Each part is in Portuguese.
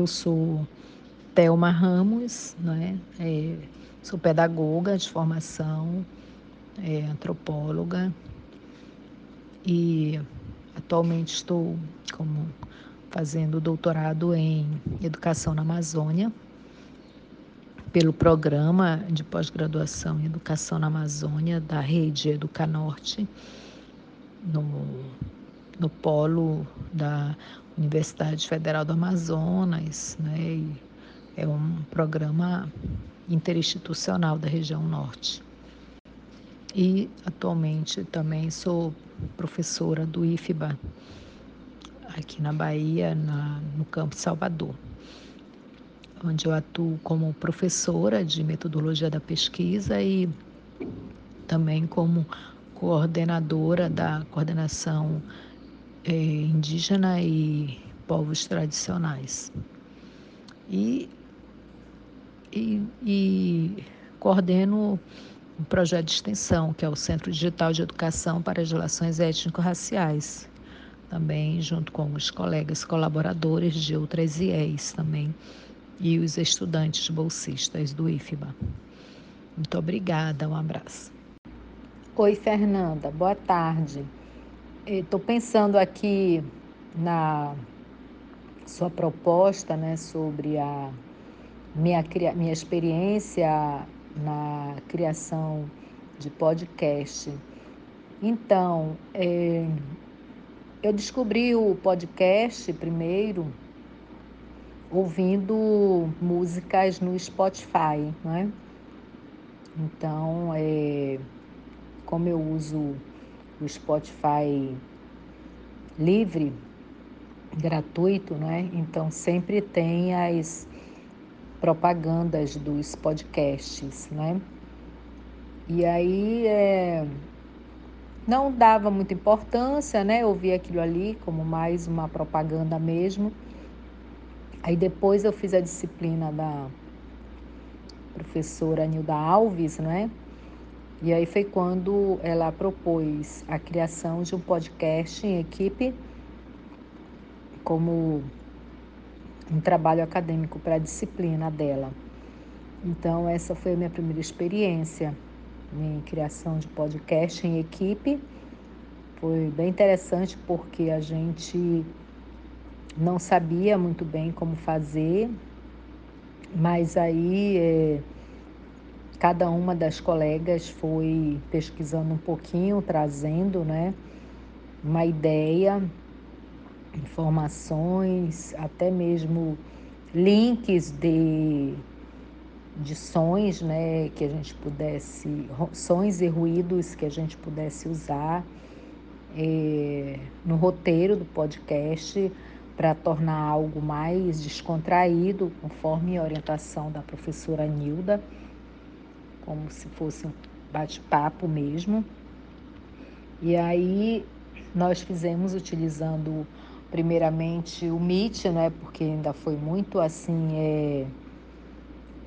eu sou Thelma Ramos, né? É, sou pedagoga de formação, é, antropóloga e atualmente estou como fazendo doutorado em educação na Amazônia pelo programa de pós-graduação em educação na Amazônia da rede Educanorte no, no polo da Universidade Federal do Amazonas, né? É um programa interinstitucional da região norte. E atualmente também sou professora do IFBA, aqui na Bahia, na, no campo Salvador, onde eu atuo como professora de metodologia da pesquisa e também como coordenadora da coordenação é, indígena e povos tradicionais. E, e, e coordeno um projeto de extensão, que é o Centro Digital de Educação para as Relações Étnico-Raciais, também junto com os colegas colaboradores de outras IEs também e os estudantes bolsistas do IFBA. Muito obrigada, um abraço. Oi, Fernanda, boa tarde. Estou pensando aqui na sua proposta né, sobre a minha, minha experiência na criação de podcast. Então, é, eu descobri o podcast primeiro ouvindo músicas no Spotify, né? Então, é, como eu uso o Spotify livre, gratuito, né? Então sempre tem as propagandas dos podcasts, né? E aí é, não dava muita importância, né? Eu vi aquilo ali como mais uma propaganda mesmo. Aí depois eu fiz a disciplina da professora Nilda Alves, né? E aí foi quando ela propôs a criação de um podcast em equipe como um trabalho acadêmico para a disciplina dela. Então, essa foi a minha primeira experiência em criação de podcast em equipe. Foi bem interessante porque a gente não sabia muito bem como fazer, mas aí é, cada uma das colegas foi pesquisando um pouquinho, trazendo né, uma ideia, informações, até mesmo links de, de sons né, que a gente pudesse, sons e ruídos que a gente pudesse usar é, no roteiro do podcast para tornar algo mais descontraído, conforme a orientação da professora Nilda como se fosse um bate-papo mesmo. E aí nós fizemos utilizando primeiramente o Meet, né, porque ainda foi muito assim é,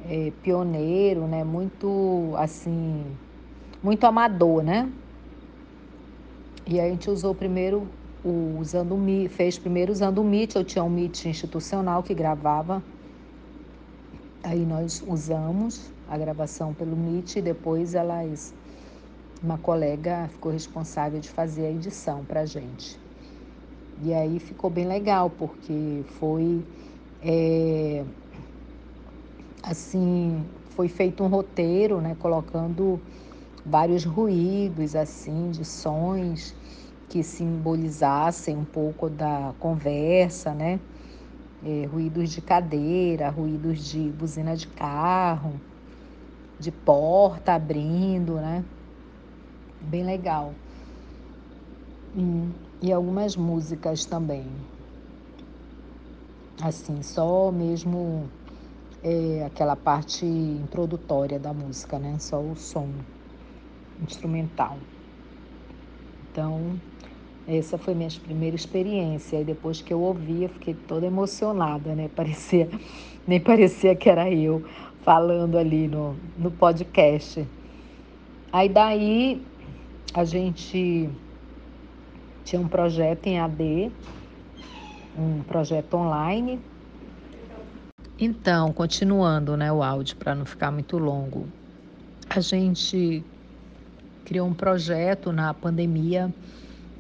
é, pioneiro, né, muito assim muito amador, né? E a gente usou primeiro o, usando o Meet, fez primeiro usando o Meet, eu tinha um Meet institucional que gravava. Aí nós usamos a gravação pelo Meet e depois elas, uma colega ficou responsável de fazer a edição para a gente. E aí ficou bem legal, porque foi é, assim, foi feito um roteiro, né, colocando vários ruídos assim, de sons que simbolizassem um pouco da conversa, né? É, ruídos de cadeira, ruídos de buzina de carro, de porta abrindo, né? Bem legal. E, e algumas músicas também. Assim, só mesmo é, aquela parte introdutória da música, né? Só o som instrumental. Então, essa foi minha primeira experiência. E depois que eu ouvi, eu fiquei toda emocionada, né? Parecia, nem parecia que era eu falando ali no, no podcast. Aí daí a gente tinha um projeto em AD, um projeto online, Então, continuando né, o áudio para não ficar muito longo, a gente criou um projeto na pandemia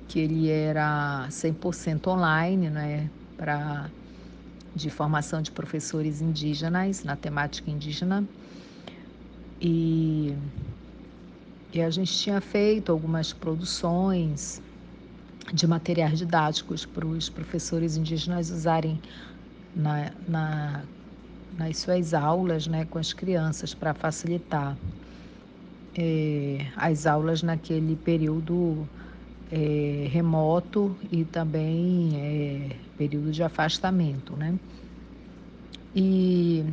que ele era 100% online, né, para de formação de professores indígenas na temática indígena. E, e a gente tinha feito algumas produções de materiais didáticos para os professores indígenas usarem na, na nas suas aulas né, com as crianças para facilitar é, as aulas naquele período é, remoto e também é, período de afastamento, né? E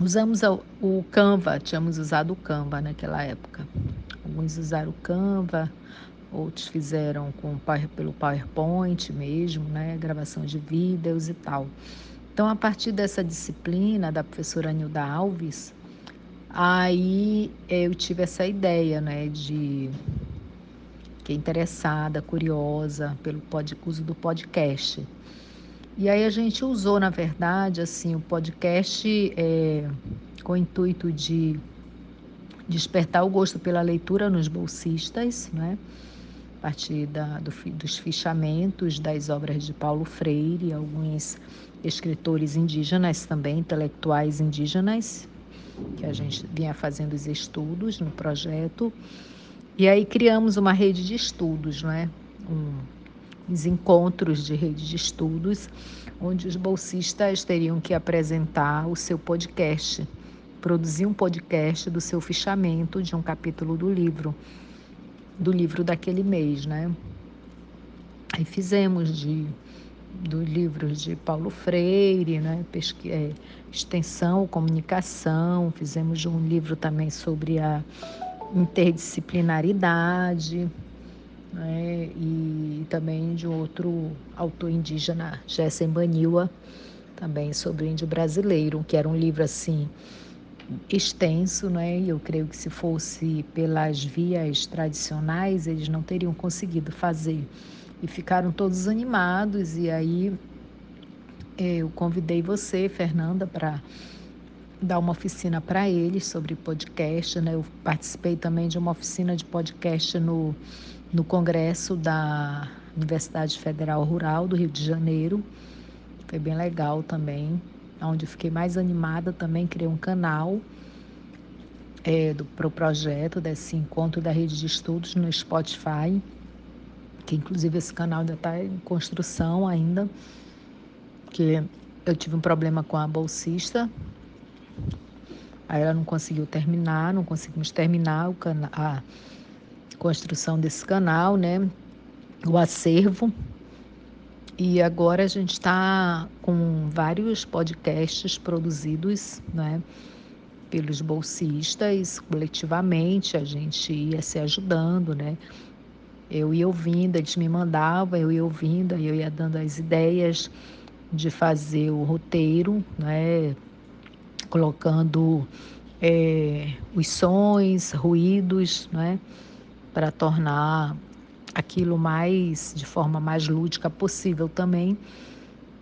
usamos o Canva, tínhamos usado o Canva naquela época. Alguns usaram o Canva, outros fizeram com, pelo PowerPoint mesmo, né? Gravação de vídeos e tal. Então, a partir dessa disciplina da professora Nilda Alves, aí eu tive essa ideia, né, de que é interessada, curiosa pelo pod, uso do podcast. E aí a gente usou, na verdade, assim, o podcast é, com o intuito de despertar o gosto pela leitura nos bolsistas, né? a partir da, do, dos fichamentos das obras de Paulo Freire, alguns escritores indígenas também, intelectuais indígenas, que a gente vinha fazendo os estudos no projeto. E aí criamos uma rede de estudos, não é? Um, os encontros de rede de estudos, onde os bolsistas teriam que apresentar o seu podcast, produzir um podcast do seu fichamento de um capítulo do livro, do livro daquele mês, né? Aí fizemos de dos livros de Paulo Freire, né? Pesqui é, extensão, comunicação, fizemos um livro também sobre a interdisciplinaridade, né? e também de outro autor indígena, Jessen Baniwa, também sobre o índio brasileiro, que era um livro assim extenso, né? Eu creio que se fosse pelas vias tradicionais, eles não teriam conseguido fazer e ficaram todos animados. E aí eu convidei você, Fernanda, para dar uma oficina para eles sobre podcast. Né? Eu participei também de uma oficina de podcast no, no Congresso da Universidade Federal Rural do Rio de Janeiro. Foi bem legal também, onde fiquei mais animada também, criei um canal é, para o projeto desse encontro da rede de estudos no Spotify que inclusive esse canal ainda está em construção ainda, que eu tive um problema com a bolsista, aí ela não conseguiu terminar, não conseguimos terminar a construção desse canal, né? O acervo. E agora a gente está com vários podcasts produzidos, né? Pelos bolsistas, coletivamente, a gente ia se ajudando, né? Eu ia ouvindo, eles me mandavam, eu ia ouvindo, eu ia dando as ideias de fazer o roteiro, né? Colocando é, os sons, ruídos, né? para tornar aquilo mais de forma mais lúdica possível também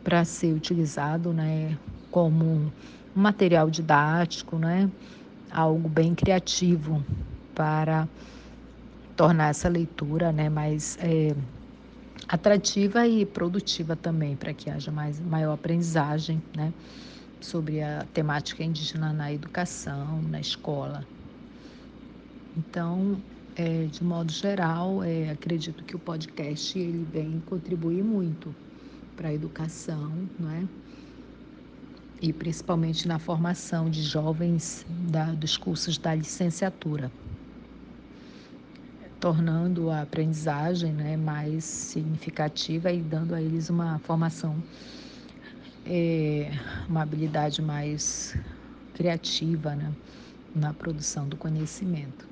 para ser utilizado, né, como um material didático, né, algo bem criativo para tornar essa leitura né, mais é, atrativa e produtiva também, para que haja mais, maior aprendizagem né, sobre a temática indígena na educação, na escola. Então, é, de modo geral, é, acredito que o podcast ele vem contribuir muito para a educação, não é? e principalmente na formação de jovens da, dos cursos da licenciatura tornando a aprendizagem né, mais significativa e dando a eles uma formação, é, uma habilidade mais criativa né, na produção do conhecimento.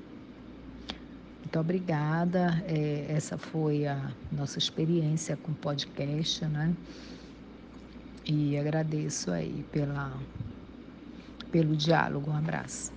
Muito obrigada. É, essa foi a nossa experiência com o podcast, né? E agradeço aí pela, pelo diálogo. Um abraço.